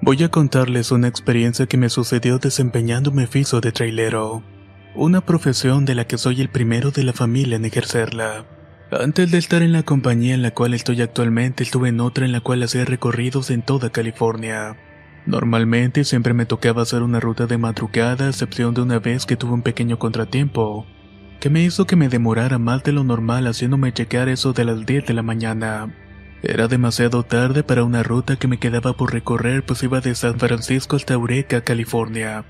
Voy a contarles una experiencia que me sucedió desempeñando mi oficio de trailero, una profesión de la que soy el primero de la familia en ejercerla. Antes de estar en la compañía en la cual estoy actualmente, estuve en otra en la cual hacía recorridos en toda California. Normalmente siempre me tocaba hacer una ruta de madrugada, a excepción de una vez que tuve un pequeño contratiempo, que me hizo que me demorara más de lo normal haciéndome checar eso de las 10 de la mañana. Era demasiado tarde para una ruta que me quedaba por recorrer pues iba de San Francisco hasta Eureka, California.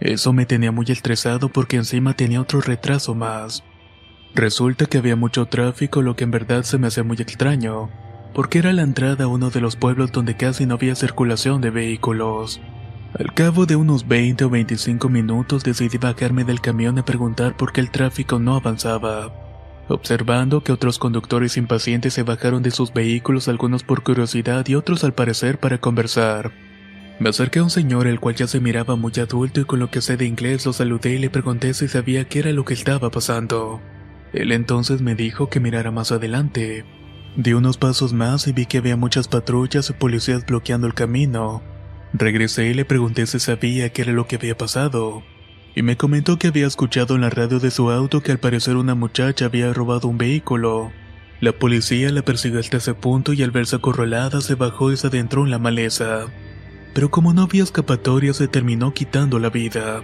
Eso me tenía muy estresado porque encima tenía otro retraso más. Resulta que había mucho tráfico lo que en verdad se me hacía muy extraño, porque era la entrada a uno de los pueblos donde casi no había circulación de vehículos. Al cabo de unos 20 o 25 minutos decidí bajarme del camión y preguntar por qué el tráfico no avanzaba observando que otros conductores impacientes se bajaron de sus vehículos, algunos por curiosidad y otros al parecer para conversar. Me acerqué a un señor el cual ya se miraba muy adulto y con lo que sé de inglés lo saludé y le pregunté si sabía qué era lo que estaba pasando. Él entonces me dijo que mirara más adelante. Di unos pasos más y vi que había muchas patrullas y policías bloqueando el camino. Regresé y le pregunté si sabía qué era lo que había pasado y me comentó que había escuchado en la radio de su auto que al parecer una muchacha había robado un vehículo. La policía la persiguió hasta ese punto y al verse acorralada se bajó y se adentró en la maleza. Pero como no había escapatoria se terminó quitando la vida.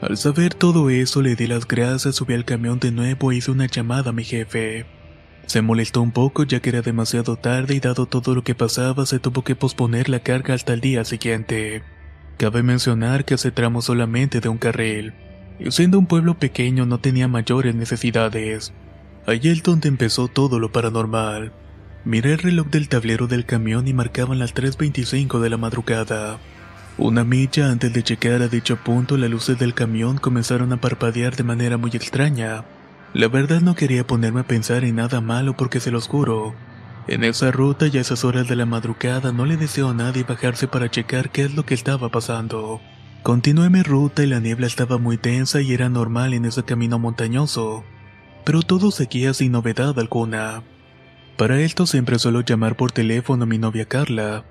Al saber todo eso le di las gracias, subí al camión de nuevo e hice una llamada a mi jefe. Se molestó un poco ya que era demasiado tarde y dado todo lo que pasaba se tuvo que posponer la carga hasta el día siguiente. Cabe mencionar que ese tramo solamente de un carril, y siendo un pueblo pequeño no tenía mayores necesidades. Allí es donde empezó todo lo paranormal. Miré el reloj del tablero del camión y marcaban las 3.25 de la madrugada. Una milla antes de llegar a dicho punto las luces del camión comenzaron a parpadear de manera muy extraña. La verdad no quería ponerme a pensar en nada malo porque se lo juro, en esa ruta y a esas horas de la madrugada no le deseo a nadie bajarse para checar qué es lo que estaba pasando. Continué mi ruta y la niebla estaba muy tensa y era normal en ese camino montañoso, pero todo seguía sin novedad alguna. Para esto siempre suelo llamar por teléfono a mi novia Carla.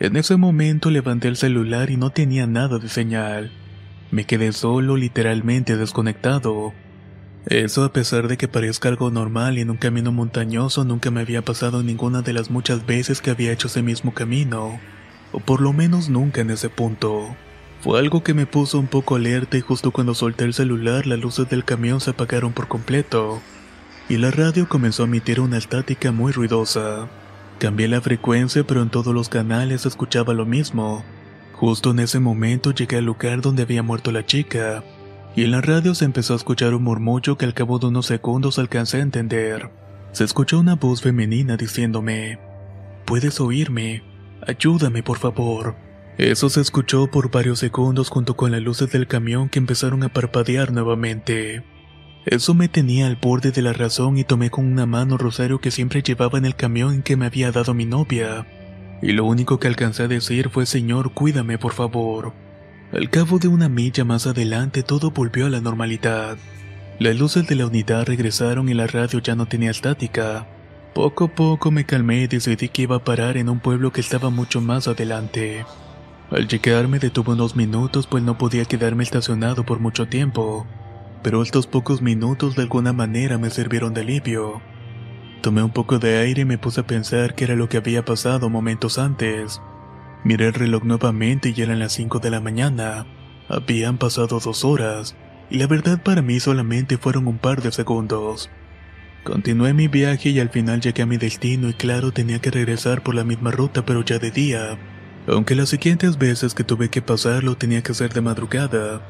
En ese momento levanté el celular y no tenía nada de señal. Me quedé solo, literalmente desconectado. Eso a pesar de que parezca algo normal y en un camino montañoso nunca me había pasado ninguna de las muchas veces que había hecho ese mismo camino, o por lo menos nunca en ese punto. Fue algo que me puso un poco alerta y justo cuando solté el celular las luces del camión se apagaron por completo, y la radio comenzó a emitir una estática muy ruidosa. Cambié la frecuencia pero en todos los canales escuchaba lo mismo. Justo en ese momento llegué al lugar donde había muerto la chica, y en la radio se empezó a escuchar un murmullo que al cabo de unos segundos alcancé a entender. Se escuchó una voz femenina diciéndome, Puedes oírme, ayúdame por favor. Eso se escuchó por varios segundos junto con las luces del camión que empezaron a parpadear nuevamente. Eso me tenía al borde de la razón y tomé con una mano rosario que siempre llevaba en el camión en que me había dado mi novia. Y lo único que alcancé a decir fue Señor, cuídame por favor. Al cabo de una milla más adelante todo volvió a la normalidad. Las luces de la unidad regresaron y la radio ya no tenía estática. Poco a poco me calmé y decidí que iba a parar en un pueblo que estaba mucho más adelante. Al llegar me detuve unos minutos pues no podía quedarme estacionado por mucho tiempo, pero estos pocos minutos de alguna manera me sirvieron de alivio. Tomé un poco de aire y me puse a pensar qué era lo que había pasado momentos antes. Miré el reloj nuevamente y eran las 5 de la mañana. Habían pasado dos horas, y la verdad para mí solamente fueron un par de segundos. Continué mi viaje y al final llegué a mi destino y claro tenía que regresar por la misma ruta pero ya de día, aunque las siguientes veces que tuve que pasarlo tenía que ser de madrugada.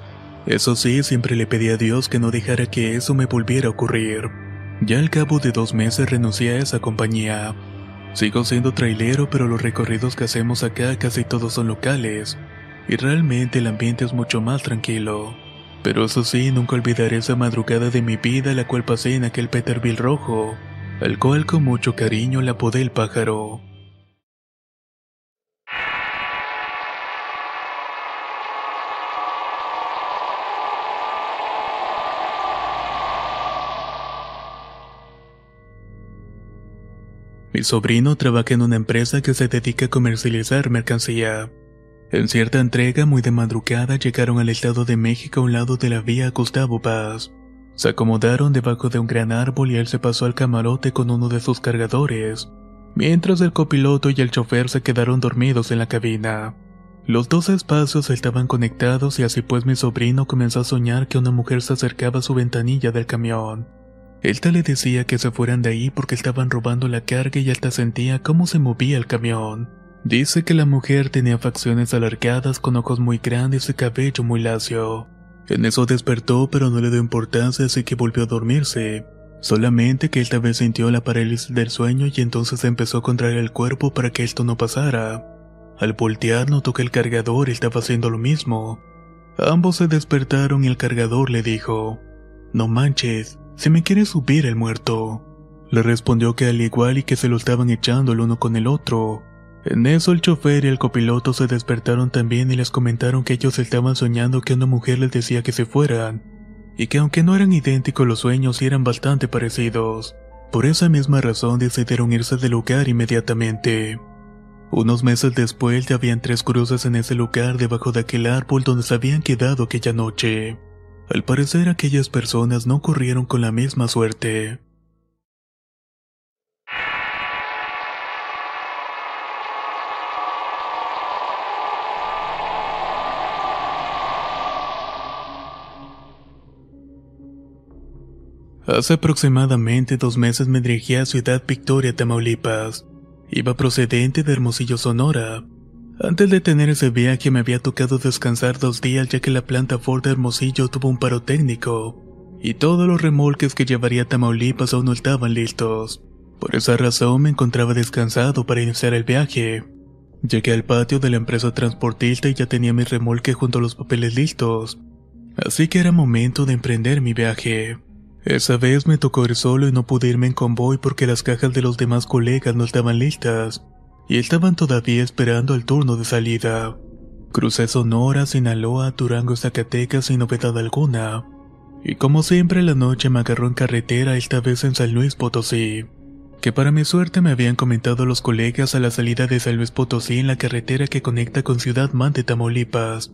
Eso sí, siempre le pedí a Dios que no dejara que eso me volviera a ocurrir. Ya al cabo de dos meses renuncié a esa compañía. Sigo siendo trailero, pero los recorridos que hacemos acá casi todos son locales, y realmente el ambiente es mucho más tranquilo. Pero eso sí, nunca olvidaré esa madrugada de mi vida la cual pasé en aquel Peterbilt rojo, al cual con mucho cariño la apodé el pájaro. Mi sobrino trabaja en una empresa que se dedica a comercializar mercancía. En cierta entrega muy de madrugada llegaron al Estado de México a un lado de la vía Gustavo Paz. Se acomodaron debajo de un gran árbol y él se pasó al camarote con uno de sus cargadores, mientras el copiloto y el chofer se quedaron dormidos en la cabina. Los dos espacios estaban conectados y así pues mi sobrino comenzó a soñar que una mujer se acercaba a su ventanilla del camión. Elta le decía que se fueran de ahí porque estaban robando la carga y Elta sentía cómo se movía el camión. Dice que la mujer tenía facciones alargadas con ojos muy grandes y cabello muy lacio. En eso despertó pero no le dio importancia así que volvió a dormirse. Solamente que esta vez sintió la parálisis del sueño y entonces empezó a contraer el cuerpo para que esto no pasara. Al voltear notó que el cargador estaba haciendo lo mismo. Ambos se despertaron y el cargador le dijo, No manches, si me quiere subir el muerto. Le respondió que al igual y que se lo estaban echando el uno con el otro. En eso el chofer y el copiloto se despertaron también y les comentaron que ellos estaban soñando que una mujer les decía que se fueran, y que aunque no eran idénticos los sueños eran bastante parecidos. Por esa misma razón decidieron irse del lugar inmediatamente. Unos meses después ya habían tres cruces en ese lugar debajo de aquel árbol donde se habían quedado aquella noche. Al parecer aquellas personas no corrieron con la misma suerte. Hace aproximadamente dos meses me dirigí a Ciudad Victoria, Tamaulipas. Iba procedente de Hermosillo, Sonora. Antes de tener ese viaje me había tocado descansar dos días ya que la planta Ford de Hermosillo tuvo un paro técnico y todos los remolques que llevaría a Tamaulipas aún no estaban listos. Por esa razón me encontraba descansado para iniciar el viaje. Llegué al patio de la empresa transportista y ya tenía mi remolque junto a los papeles listos. Así que era momento de emprender mi viaje. Esa vez me tocó ir solo y no pude irme en convoy porque las cajas de los demás colegas no estaban listas y estaban todavía esperando el turno de salida. Crucé Sonora, Sinaloa, Durango, Zacatecas sin novedad alguna. Y como siempre la noche me agarró en carretera esta vez en San Luis Potosí. Que para mi suerte me habían comentado los colegas a la salida de San Luis Potosí en la carretera que conecta con Ciudad Mante, Tamaulipas.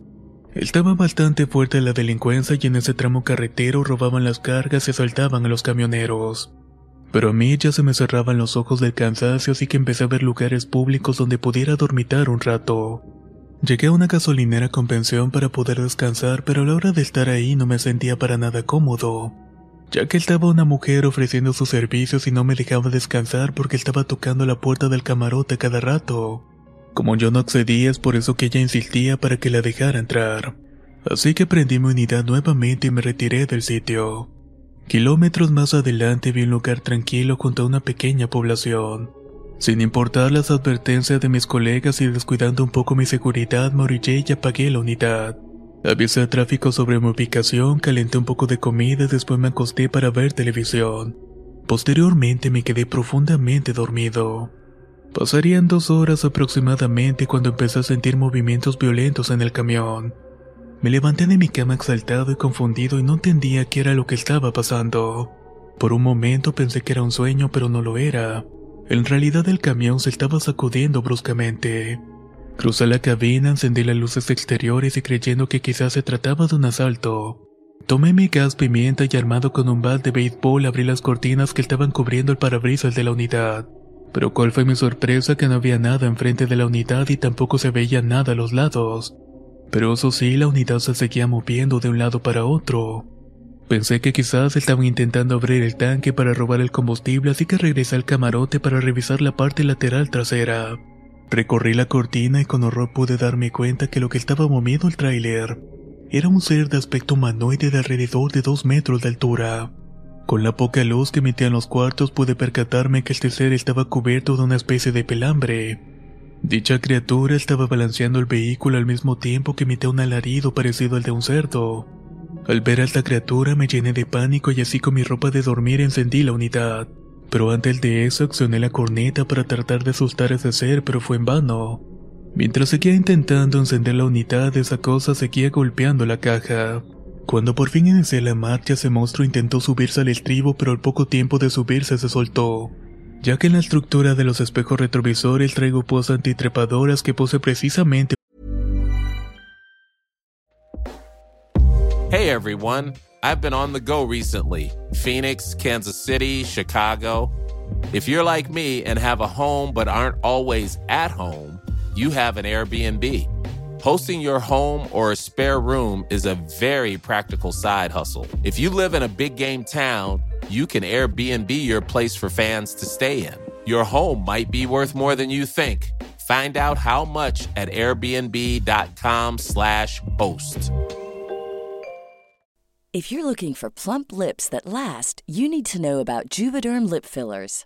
Estaba bastante fuerte la delincuencia y en ese tramo carretero robaban las cargas y asaltaban a los camioneros. Pero a mí ya se me cerraban los ojos del cansancio así que empecé a ver lugares públicos donde pudiera dormitar un rato. Llegué a una gasolinera con pensión para poder descansar, pero a la hora de estar ahí no me sentía para nada cómodo, ya que estaba una mujer ofreciendo sus servicios y no me dejaba descansar porque estaba tocando la puerta del camarote cada rato. Como yo no accedía es por eso que ella insistía para que la dejara entrar. Así que prendí mi unidad nuevamente y me retiré del sitio. Kilómetros más adelante vi un lugar tranquilo junto a una pequeña población. Sin importar las advertencias de mis colegas y descuidando un poco mi seguridad, me y apagué la unidad. Avisé a tráfico sobre mi ubicación, calenté un poco de comida y después me acosté para ver televisión. Posteriormente me quedé profundamente dormido. Pasarían dos horas aproximadamente cuando empecé a sentir movimientos violentos en el camión. Me levanté de mi cama exaltado y confundido y no entendía qué era lo que estaba pasando. Por un momento pensé que era un sueño, pero no lo era. En realidad el camión se estaba sacudiendo bruscamente. Crucé la cabina, encendí las luces exteriores y creyendo que quizás se trataba de un asalto. Tomé mi gas pimienta y armado con un bat de béisbol abrí las cortinas que estaban cubriendo el parabrisas de la unidad. Pero cuál fue mi sorpresa que no había nada enfrente de la unidad y tampoco se veía nada a los lados. Pero eso sí, la unidad se seguía moviendo de un lado para otro. Pensé que quizás estaban intentando abrir el tanque para robar el combustible, así que regresé al camarote para revisar la parte lateral trasera. Recorrí la cortina y con horror pude darme cuenta que lo que estaba moviendo el tráiler era un ser de aspecto humanoide de alrededor de dos metros de altura. Con la poca luz que emitía en los cuartos pude percatarme que este ser estaba cubierto de una especie de pelambre. Dicha criatura estaba balanceando el vehículo al mismo tiempo que emitía un alarido parecido al de un cerdo. Al ver a esta criatura me llené de pánico y así con mi ropa de dormir encendí la unidad. Pero antes de eso accioné la corneta para tratar de asustar a ese ser, pero fue en vano. Mientras seguía intentando encender la unidad, esa cosa seguía golpeando la caja. Cuando por fin inicié la marcha, ese monstruo intentó subirse al estribo, pero al poco tiempo de subirse se soltó. Ya que en la estructura de los espejos retrovisores traigo posas antitrepadoras que pose precisamente. Hey everyone, I've been on the go recently Phoenix, Kansas City, Chicago. If you're like me and have a home but aren't always at home, you have an Airbnb. Hosting your home or a spare room is a very practical side hustle. If you live in a big game town, you can Airbnb your place for fans to stay in. Your home might be worth more than you think. Find out how much at airbnb.com/slash host. If you're looking for plump lips that last, you need to know about Juvederm lip fillers.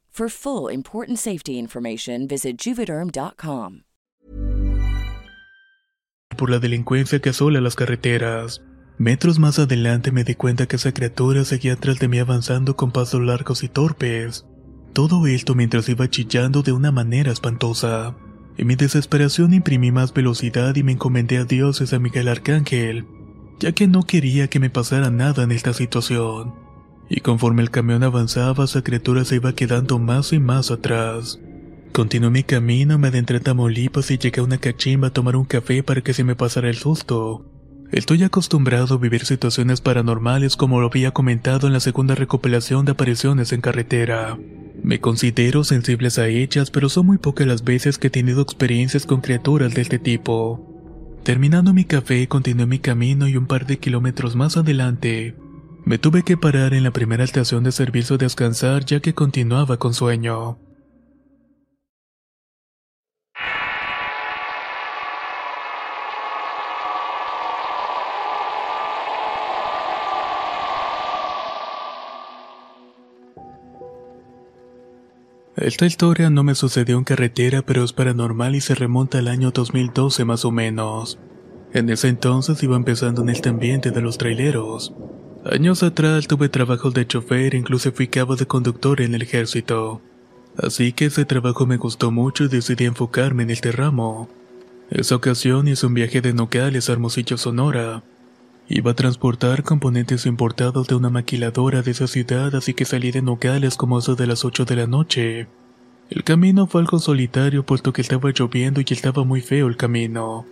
For full important safety information, visit juvederm.com. por la delincuencia que asola las carreteras. Metros más adelante me di cuenta que esa criatura seguía atrás de mí avanzando con pasos largos y torpes. Todo esto mientras iba chillando de una manera espantosa. En mi desesperación imprimí más velocidad y me encomendé a Dios y a Miguel Arcángel, ya que no quería que me pasara nada en esta situación. Y conforme el camión avanzaba, esa criatura se iba quedando más y más atrás. Continué mi camino, me adentré a Tamaulipas y llegué a una cachimba a tomar un café para que se me pasara el susto. Estoy acostumbrado a vivir situaciones paranormales como lo había comentado en la segunda recopilación de apariciones en carretera. Me considero sensibles a ellas, pero son muy pocas las veces que he tenido experiencias con criaturas de este tipo. Terminando mi café, continué mi camino y un par de kilómetros más adelante, me tuve que parar en la primera estación de servicio a descansar ya que continuaba con sueño. Esta historia no me sucedió en carretera, pero es paranormal y se remonta al año 2012 más o menos. En ese entonces iba empezando en este ambiente de los traileros. Años atrás tuve trabajos de chofer incluso fui cabo de conductor en el ejército. Así que ese trabajo me gustó mucho y decidí enfocarme en este ramo. Esa ocasión hice un viaje de Nogales a Hermosillo, Sonora. Iba a transportar componentes importados de una maquiladora de esa ciudad, así que salí de Nogales como eso de las 8 de la noche. El camino fue algo solitario puesto que estaba lloviendo y estaba muy feo el camino.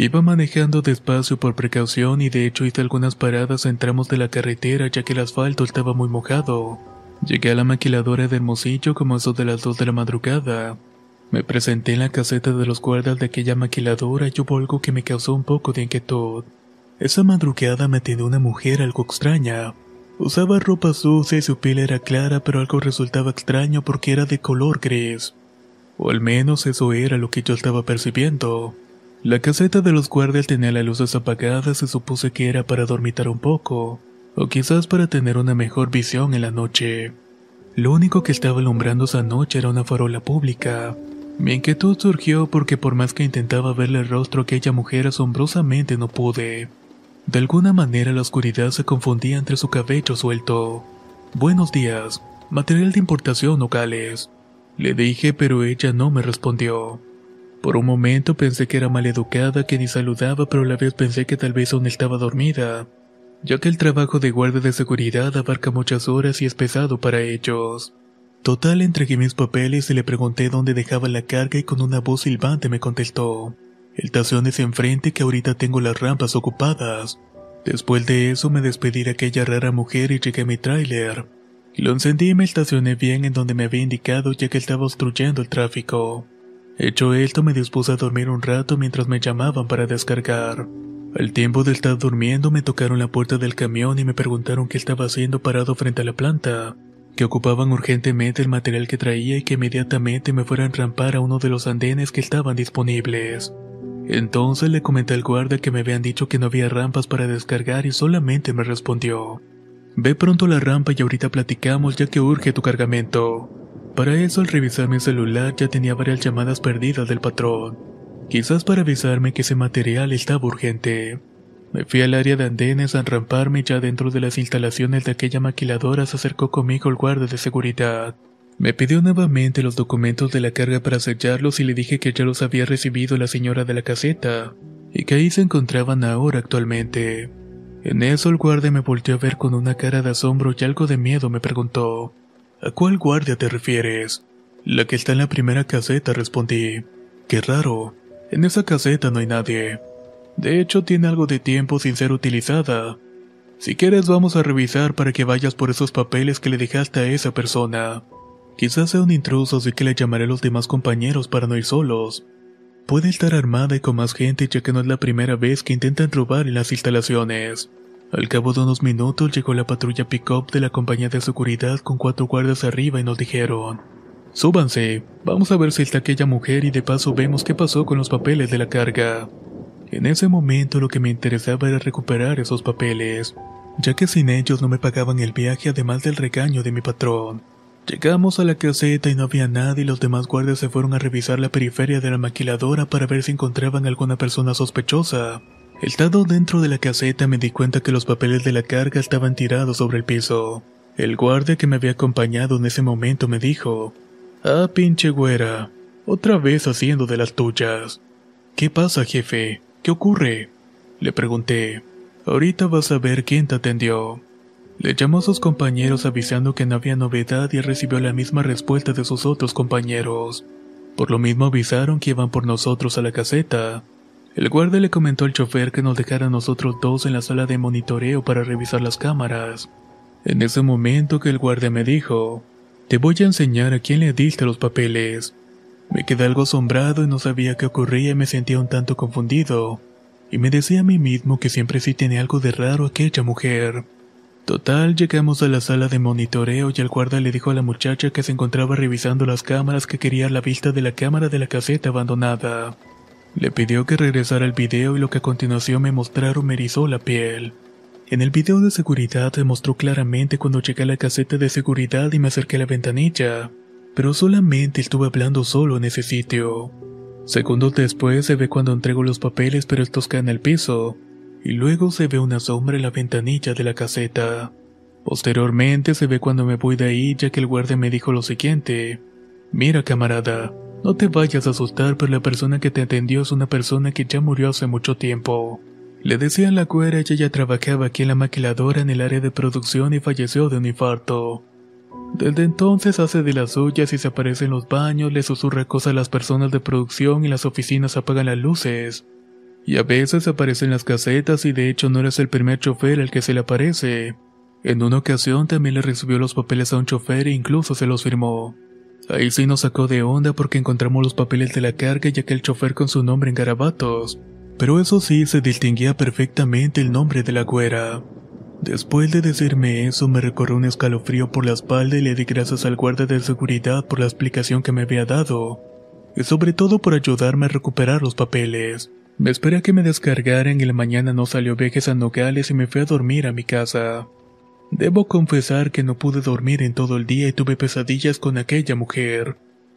Iba manejando despacio por precaución y de hecho hice algunas paradas en tramos de la carretera ya que el asfalto estaba muy mojado. Llegué a la maquiladora de Hermosillo como eso de las 2 de la madrugada. Me presenté en la caseta de los guardas de aquella maquiladora y hubo algo que me causó un poco de inquietud. Esa madrugada me atendió una mujer algo extraña. Usaba ropa sucia y su piel era clara, pero algo resultaba extraño porque era de color gris. O al menos eso era lo que yo estaba percibiendo. La caseta de los guardias tenía las luces apagadas y supuse que era para dormitar un poco, o quizás para tener una mejor visión en la noche. Lo único que estaba alumbrando esa noche era una farola pública. Mi inquietud surgió porque por más que intentaba verle el rostro a aquella mujer asombrosamente no pude. De alguna manera la oscuridad se confundía entre su cabello suelto. Buenos días, material de importación locales. Le dije pero ella no me respondió. Por un momento pensé que era maleducada, que ni saludaba, pero a la vez pensé que tal vez aún estaba dormida ya que el trabajo de guardia de seguridad abarca muchas horas y es pesado para ellos. Total, entregué mis papeles y le pregunté dónde dejaba la carga y con una voz silbante me contestó. El tación es enfrente que ahorita tengo las rampas ocupadas. Después de eso me despedí de aquella rara mujer y llegué a mi tráiler. Lo encendí y me estacioné bien en donde me había indicado ya que estaba obstruyendo el tráfico. Hecho esto me dispuse a dormir un rato mientras me llamaban para descargar. Al tiempo de estar durmiendo me tocaron la puerta del camión y me preguntaron qué estaba haciendo parado frente a la planta, que ocupaban urgentemente el material que traía y que inmediatamente me fueran a rampar a uno de los andenes que estaban disponibles. Entonces le comenté al guardia que me habían dicho que no había rampas para descargar y solamente me respondió. Ve pronto la rampa y ahorita platicamos ya que urge tu cargamento. Para eso al revisar mi celular ya tenía varias llamadas perdidas del patrón quizás para avisarme que ese material estaba urgente. Me fui al área de andenes a enramparme ya dentro de las instalaciones de aquella maquiladora se acercó conmigo el guardia de seguridad. Me pidió nuevamente los documentos de la carga para sellarlos y le dije que ya los había recibido la señora de la caseta y que ahí se encontraban ahora actualmente. En eso el guardia me volteó a ver con una cara de asombro y algo de miedo me preguntó, ¿A cuál guardia te refieres? La que está en la primera caseta, respondí. Qué raro. En esa caseta no hay nadie. De hecho, tiene algo de tiempo sin ser utilizada. Si quieres vamos a revisar para que vayas por esos papeles que le dejaste a esa persona. Quizás sea un intruso, así que le llamaré a los demás compañeros para no ir solos. Puede estar armada y con más gente ya que no es la primera vez que intentan robar en las instalaciones. Al cabo de unos minutos llegó la patrulla pick-up de la compañía de seguridad con cuatro guardias arriba y nos dijeron Súbanse, vamos a ver si está aquella mujer y de paso vemos qué pasó con los papeles de la carga. En ese momento lo que me interesaba era recuperar esos papeles, ya que sin ellos no me pagaban el viaje además del regaño de mi patrón. Llegamos a la caseta y no había nada y los demás guardias se fueron a revisar la periferia de la maquiladora para ver si encontraban alguna persona sospechosa. Estando dentro de la caseta me di cuenta que los papeles de la carga estaban tirados sobre el piso. El guardia que me había acompañado en ese momento me dijo, Ah, pinche güera. Otra vez haciendo de las tuyas. ¿Qué pasa, jefe? ¿Qué ocurre? Le pregunté. Ahorita vas a ver quién te atendió. Le llamó a sus compañeros avisando que no había novedad y recibió la misma respuesta de sus otros compañeros. Por lo mismo avisaron que iban por nosotros a la caseta. El guardia le comentó al chofer que nos dejara a nosotros dos en la sala de monitoreo para revisar las cámaras. En ese momento que el guardia me dijo, te voy a enseñar a quién le diste los papeles. Me quedé algo asombrado y no sabía qué ocurría y me sentía un tanto confundido. Y me decía a mí mismo que siempre sí tiene algo de raro aquella mujer. Total, llegamos a la sala de monitoreo y el guarda le dijo a la muchacha que se encontraba revisando las cámaras que quería la vista de la cámara de la caseta abandonada. Le pidió que regresara el video y lo que a continuación me mostraron me erizó la piel. En el video de seguridad se mostró claramente cuando llegué a la caseta de seguridad y me acerqué a la ventanilla, pero solamente estuve hablando solo en ese sitio. Segundos después se ve cuando entrego los papeles pero estos caen al piso, y luego se ve una sombra en la ventanilla de la caseta. Posteriormente se ve cuando me voy de ahí ya que el guardia me dijo lo siguiente, mira camarada, no te vayas a asustar pero la persona que te atendió es una persona que ya murió hace mucho tiempo. Le decían la cuera y ella trabajaba aquí en la maquiladora en el área de producción y falleció de un infarto. Desde entonces hace de las suyas y se aparece en los baños, le susurra cosas a las personas de producción y las oficinas apagan las luces. Y a veces aparece en las casetas y de hecho no eres el primer chofer al que se le aparece. En una ocasión también le recibió los papeles a un chofer e incluso se los firmó. Ahí sí nos sacó de onda porque encontramos los papeles de la carga y aquel chofer con su nombre en garabatos pero eso sí se distinguía perfectamente el nombre de la güera. Después de decirme eso, me recorrió un escalofrío por la espalda y le di gracias al guardia de seguridad por la explicación que me había dado, y sobre todo por ayudarme a recuperar los papeles. Me esperé a que me descargaran y la mañana no salió viajes a Nogales y me fui a dormir a mi casa. Debo confesar que no pude dormir en todo el día y tuve pesadillas con aquella mujer.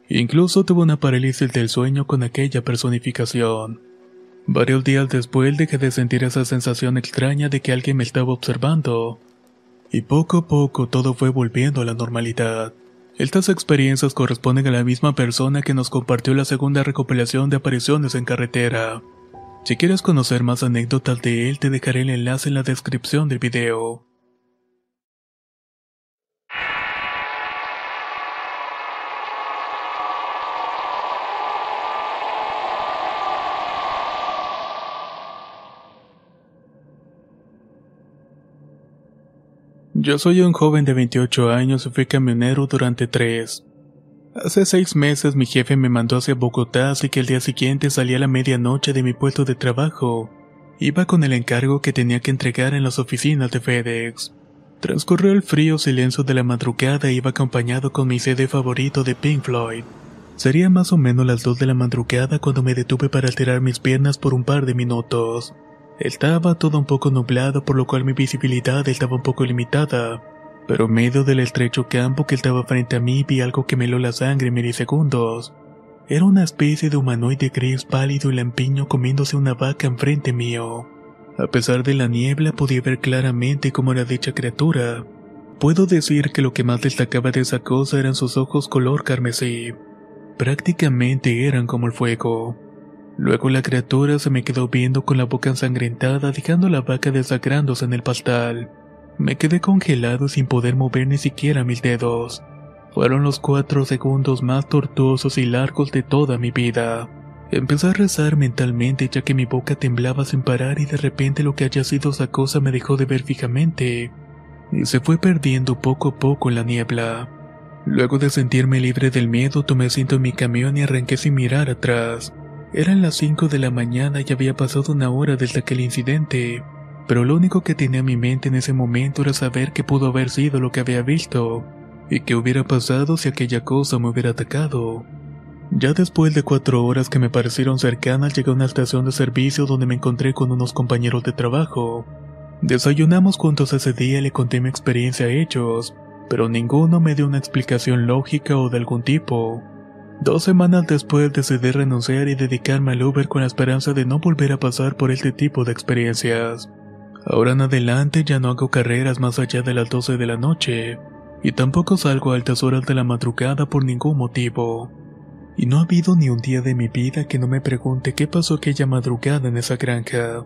Incluso tuve una parálisis del sueño con aquella personificación. Varios días después dejé de sentir esa sensación extraña de que alguien me estaba observando. Y poco a poco todo fue volviendo a la normalidad. Estas experiencias corresponden a la misma persona que nos compartió la segunda recopilación de apariciones en carretera. Si quieres conocer más anécdotas de él, te dejaré el enlace en la descripción del video. Yo soy un joven de 28 años y fui camionero durante tres. Hace seis meses mi jefe me mandó hacia Bogotá, así que el día siguiente salí a la medianoche de mi puesto de trabajo. Iba con el encargo que tenía que entregar en las oficinas de FedEx. Transcurrió el frío silencio de la madrugada e iba acompañado con mi CD favorito de Pink Floyd. Sería más o menos las dos de la madrugada cuando me detuve para estirar mis piernas por un par de minutos. Estaba todo un poco nublado, por lo cual mi visibilidad estaba un poco limitada, pero en medio del estrecho campo que estaba frente a mí vi algo que me heló la sangre en milisegundos. Era una especie de humanoide gris pálido y lampiño comiéndose una vaca enfrente mío. A pesar de la niebla podía ver claramente cómo era dicha criatura. Puedo decir que lo que más destacaba de esa cosa eran sus ojos color carmesí. Prácticamente eran como el fuego. Luego la criatura se me quedó viendo con la boca ensangrentada, dejando la vaca desagrándose en el pastal. Me quedé congelado sin poder mover ni siquiera mis dedos. Fueron los cuatro segundos más tortuosos y largos de toda mi vida. Empecé a rezar mentalmente ya que mi boca temblaba sin parar y de repente lo que haya sido esa cosa me dejó de ver fijamente y se fue perdiendo poco a poco en la niebla. Luego de sentirme libre del miedo tomé asiento en mi camión y arranqué sin mirar atrás. Eran las 5 de la mañana y había pasado una hora desde aquel incidente, pero lo único que tenía en mi mente en ese momento era saber qué pudo haber sido lo que había visto, y qué hubiera pasado si aquella cosa me hubiera atacado. Ya después de cuatro horas que me parecieron cercanas llegué a una estación de servicio donde me encontré con unos compañeros de trabajo. Desayunamos juntos ese día y le conté mi experiencia a ellos, pero ninguno me dio una explicación lógica o de algún tipo. Dos semanas después decidí renunciar y dedicarme al Uber con la esperanza de no volver a pasar por este tipo de experiencias. Ahora en adelante ya no hago carreras más allá de las 12 de la noche, y tampoco salgo a altas horas de la madrugada por ningún motivo. Y no ha habido ni un día de mi vida que no me pregunte qué pasó aquella madrugada en esa granja.